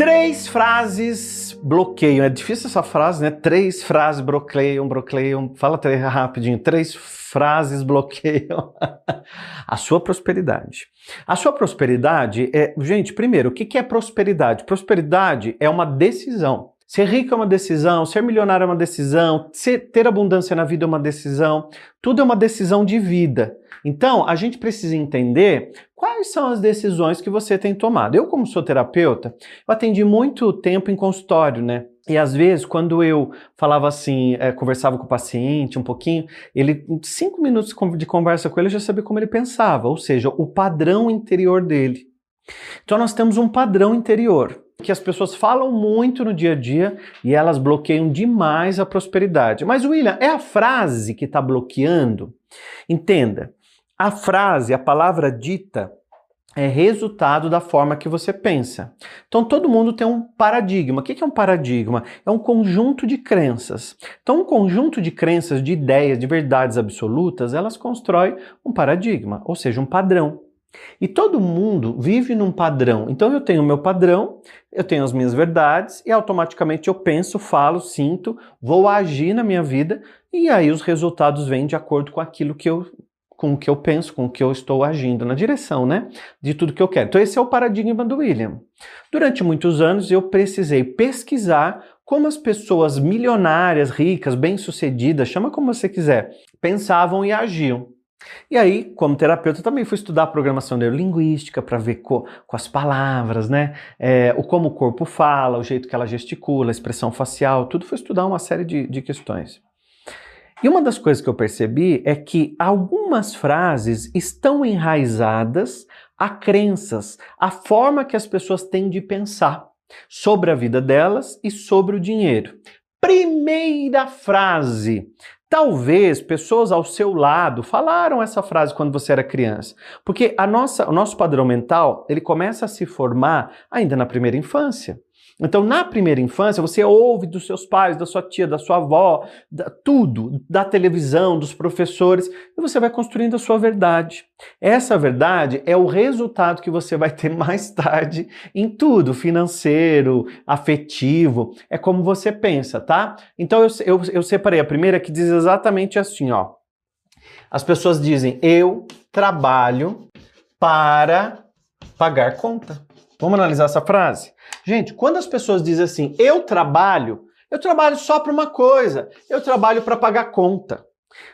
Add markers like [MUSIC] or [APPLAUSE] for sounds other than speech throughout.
Três frases bloqueiam. É difícil essa frase, né? Três frases bloqueiam, bloqueiam. Fala três rapidinho. Três frases bloqueiam [LAUGHS] a sua prosperidade. A sua prosperidade é, gente, primeiro, o que é prosperidade? Prosperidade é uma decisão. Ser rico é uma decisão, ser milionário é uma decisão, ter abundância na vida é uma decisão, tudo é uma decisão de vida. Então, a gente precisa entender quais são as decisões que você tem tomado. Eu, como sou terapeuta, eu atendi muito tempo em consultório, né? E às vezes, quando eu falava assim, é, conversava com o paciente um pouquinho, ele, em cinco minutos de conversa com ele, eu já sabia como ele pensava, ou seja, o padrão interior dele. Então, nós temos um padrão interior que as pessoas falam muito no dia a dia e elas bloqueiam demais a prosperidade. Mas, William, é a frase que está bloqueando? Entenda, a frase, a palavra dita, é resultado da forma que você pensa. Então todo mundo tem um paradigma. O que é um paradigma? É um conjunto de crenças. Então um conjunto de crenças, de ideias, de verdades absolutas, elas constroem um paradigma, ou seja, um padrão. E todo mundo vive num padrão. Então eu tenho o meu padrão, eu tenho as minhas verdades e automaticamente eu penso, falo, sinto, vou agir na minha vida e aí os resultados vêm de acordo com aquilo que eu com o que eu penso, com o que eu estou agindo na direção, né, de tudo que eu quero. Então esse é o paradigma do William. Durante muitos anos eu precisei pesquisar como as pessoas milionárias, ricas, bem-sucedidas, chama como você quiser, pensavam e agiam. E aí, como terapeuta, também fui estudar programação neurolinguística para ver co, com as palavras, né? É, o como o corpo fala, o jeito que ela gesticula, a expressão facial, tudo foi estudar uma série de, de questões. E uma das coisas que eu percebi é que algumas frases estão enraizadas a crenças, a forma que as pessoas têm de pensar sobre a vida delas e sobre o dinheiro. Primeira frase. Talvez pessoas ao seu lado falaram essa frase quando você era criança, porque a nossa, o nosso padrão mental ele começa a se formar ainda na primeira infância. Então, na primeira infância, você ouve dos seus pais, da sua tia, da sua avó, da, tudo, da televisão, dos professores, e você vai construindo a sua verdade. Essa verdade é o resultado que você vai ter [LAUGHS] mais tarde em tudo, financeiro, afetivo, é como você pensa, tá? Então, eu, eu, eu separei a primeira que diz exatamente assim, ó. As pessoas dizem, eu trabalho para pagar conta. Vamos analisar essa frase? Gente, quando as pessoas dizem assim, eu trabalho, eu trabalho só para uma coisa, eu trabalho para pagar conta.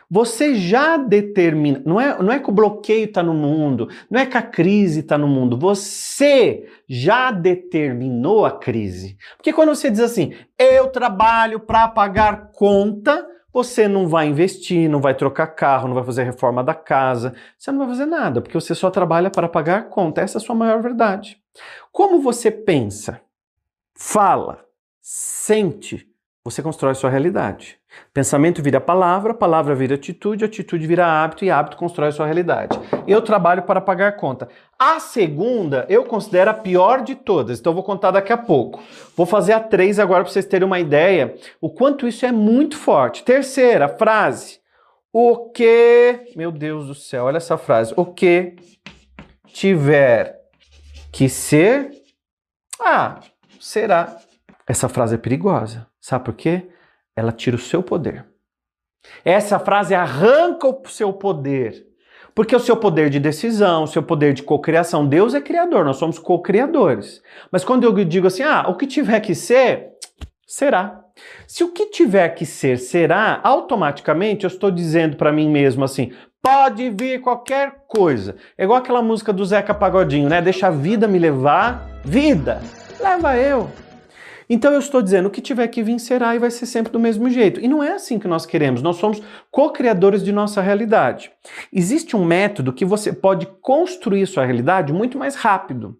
Você já determina, não é, não é que o bloqueio está no mundo, não é que a crise está no mundo, você já determinou a crise. Porque quando você diz assim, eu trabalho para pagar conta, você não vai investir, não vai trocar carro, não vai fazer reforma da casa, você não vai fazer nada, porque você só trabalha para pagar conta. Essa é a sua maior verdade. Como você pensa, fala, sente, você constrói sua realidade. Pensamento vira palavra, palavra vira atitude, atitude vira hábito e hábito constrói sua realidade. Eu trabalho para pagar conta. A segunda eu considero a pior de todas, então vou contar daqui a pouco. Vou fazer a três agora para vocês terem uma ideia o quanto isso é muito forte. Terceira frase. O que, meu Deus do céu, olha essa frase. O que tiver que ser, ah, será. Essa frase é perigosa. Sabe por quê? Ela tira o seu poder. Essa frase arranca o seu poder. Porque o seu poder de decisão, o seu poder de cocriação, Deus é criador, nós somos co-criadores. Mas quando eu digo assim, ah, o que tiver que ser, será. Se o que tiver que ser será, automaticamente eu estou dizendo para mim mesmo assim: pode vir qualquer coisa. É igual aquela música do Zeca Pagodinho, né? Deixa a vida me levar. Vida, leva eu. Então eu estou dizendo, que tiver que vir será e vai ser sempre do mesmo jeito. E não é assim que nós queremos, nós somos co-criadores de nossa realidade. Existe um método que você pode construir sua realidade muito mais rápido,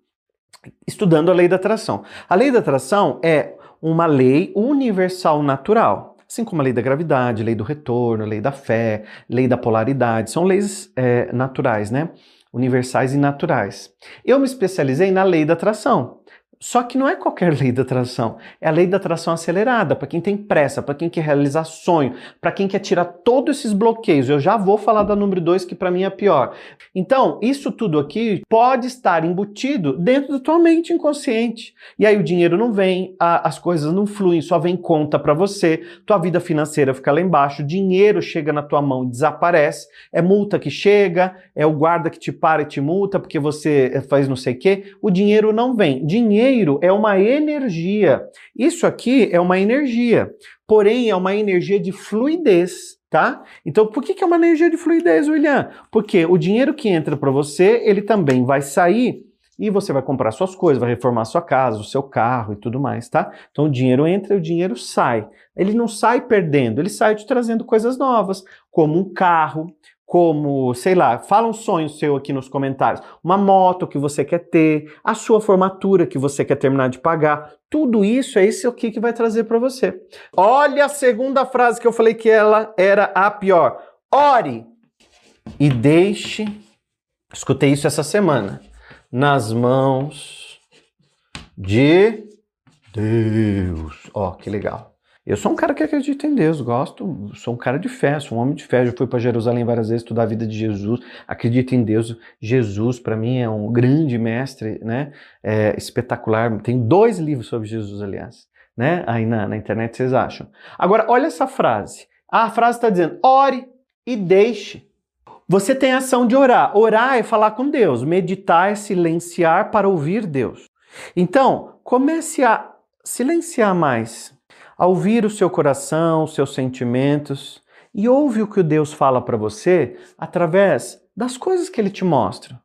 estudando a lei da atração. A lei da atração é uma lei universal natural. Assim como a lei da gravidade, lei do retorno, lei da fé, lei da polaridade, são leis é, naturais, né? Universais e naturais. Eu me especializei na lei da atração Só que não é qualquer lei da atração, é a lei da atração acelerada, para quem tem pressa, para quem quer realizar sonho, para quem quer tirar todos esses bloqueios. Eu já vou falar da número 2, que para mim é pior. Então, isso tudo aqui pode estar embutido dentro da tua mente inconsciente. E aí o dinheiro não vem, a, as coisas não fluem, só vem conta para você, tua vida financeira fica lá embaixo, dinheiro chega na tua mão e desaparece, é multa que chega, é o guarda que te para e te multa porque você faz não sei o quê. O dinheiro não vem. Dinheiro dinheiro é uma energia. Isso aqui é uma energia, porém é uma energia de fluidez, tá? Então, por que, que é uma energia de fluidez, William? Porque o dinheiro que entra para você, ele também vai sair e você vai comprar suas coisas, vai reformar sua casa, o seu carro e tudo mais, tá? Então o dinheiro entra e o dinheiro sai. Ele não sai perdendo, ele sai te trazendo coisas novas, como um carro, como, sei lá, fala um sonho seu aqui nos comentários, uma moto que você quer ter, a sua formatura que você quer terminar de pagar, tudo isso é isso aqui que vai trazer para você. Olha a segunda frase que eu falei que ela era a pior. Ore e deixe, escutei isso essa semana, nas mãos de Deus. Ó, oh, que legal. Eu sou um cara que acredita em Deus, gosto, sou um cara de fé, sou um homem de fé. Já fui para Jerusalém várias vezes estudar a vida de Jesus, acredito em Deus. Jesus, para mim, é um grande mestre, né? É espetacular. Tem dois livros sobre Jesus, aliás, né? Aí na, na internet vocês acham. Agora, olha essa frase. A frase está dizendo: ore e deixe. Você tem a ação de orar. Orar é falar com Deus, meditar é silenciar para ouvir Deus. Então, comece a silenciar mais a ouvir o seu coração, os seus sentimentos e ouve o que Deus fala para você através das coisas que ele te mostra.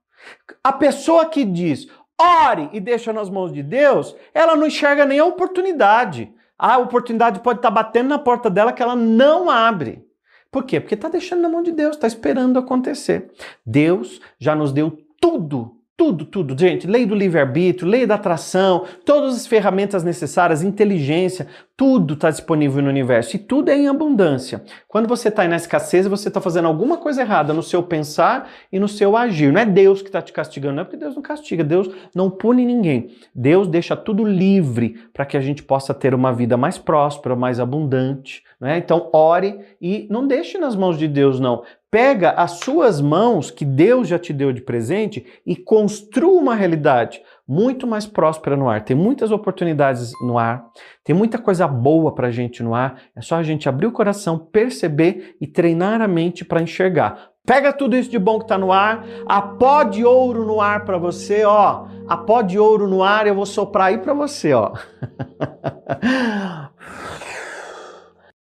A pessoa que diz, ore e deixa nas mãos de Deus, ela não enxerga nem a oportunidade. A oportunidade pode estar tá batendo na porta dela que ela não abre. Por quê? Porque está deixando na mão de Deus, está esperando acontecer. Deus já nos deu tudo tudo, tudo, gente. Lei do livre-arbítrio, lei da atração, todas as ferramentas necessárias, inteligência, tudo está disponível no universo e tudo é em abundância. Quando você está na escassez, você está fazendo alguma coisa errada no seu pensar e no seu agir. Não é Deus que está te castigando, não é porque Deus não castiga, Deus não pune ninguém. Deus deixa tudo livre para que a gente possa ter uma vida mais próspera, mais abundante. Né? Então, ore e não deixe nas mãos de Deus, não. Pega as suas mãos que Deus já te deu de presente e construa uma realidade muito mais próspera no ar. Tem muitas oportunidades no ar, tem muita coisa boa para a gente no ar. É só a gente abrir o coração, perceber e treinar a mente para enxergar. Pega tudo isso de bom que está no ar, a pó de ouro no ar para você, ó. A pó de ouro no ar eu vou soprar aí para você, ó. [LAUGHS]